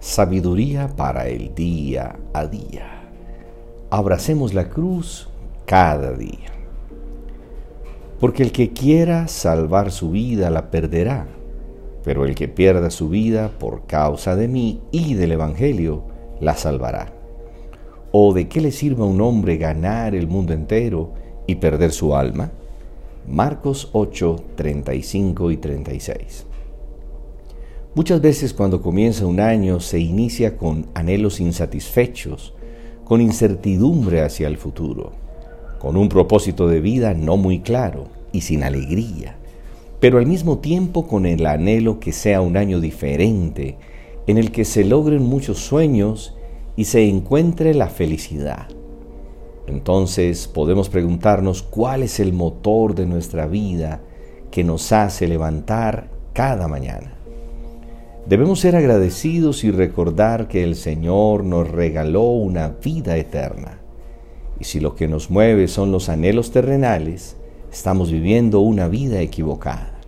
Sabiduría para el día a día. Abracemos la cruz cada día. Porque el que quiera salvar su vida la perderá, pero el que pierda su vida por causa de mí y del Evangelio la salvará. ¿O de qué le sirva a un hombre ganar el mundo entero y perder su alma? Marcos 8, 35 y 36. Muchas veces cuando comienza un año se inicia con anhelos insatisfechos, con incertidumbre hacia el futuro, con un propósito de vida no muy claro y sin alegría, pero al mismo tiempo con el anhelo que sea un año diferente, en el que se logren muchos sueños y se encuentre la felicidad. Entonces podemos preguntarnos cuál es el motor de nuestra vida que nos hace levantar cada mañana. Debemos ser agradecidos y recordar que el Señor nos regaló una vida eterna. Y si lo que nos mueve son los anhelos terrenales, estamos viviendo una vida equivocada.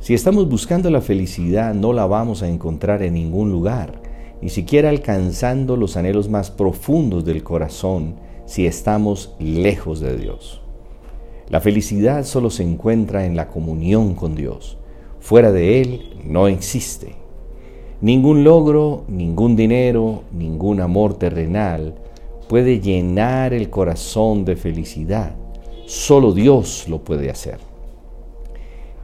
Si estamos buscando la felicidad, no la vamos a encontrar en ningún lugar, ni siquiera alcanzando los anhelos más profundos del corazón si estamos lejos de Dios. La felicidad solo se encuentra en la comunión con Dios. Fuera de Él no existe. Ningún logro, ningún dinero, ningún amor terrenal puede llenar el corazón de felicidad. Solo Dios lo puede hacer.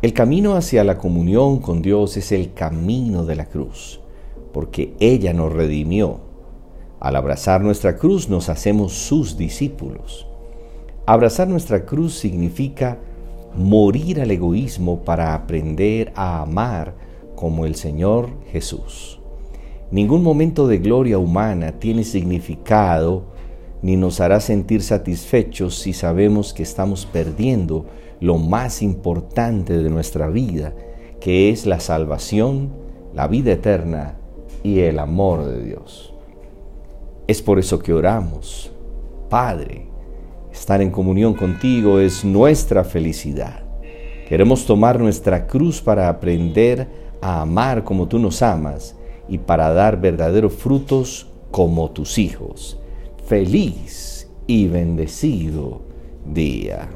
El camino hacia la comunión con Dios es el camino de la cruz, porque ella nos redimió al abrazar nuestra cruz nos hacemos sus discípulos. Abrazar nuestra cruz significa morir al egoísmo para aprender a amar como el Señor Jesús. Ningún momento de gloria humana tiene significado ni nos hará sentir satisfechos si sabemos que estamos perdiendo lo más importante de nuestra vida, que es la salvación, la vida eterna y el amor de Dios. Es por eso que oramos. Padre, estar en comunión contigo es nuestra felicidad. Queremos tomar nuestra cruz para aprender a amar como tú nos amas y para dar verdaderos frutos como tus hijos. Feliz y bendecido día.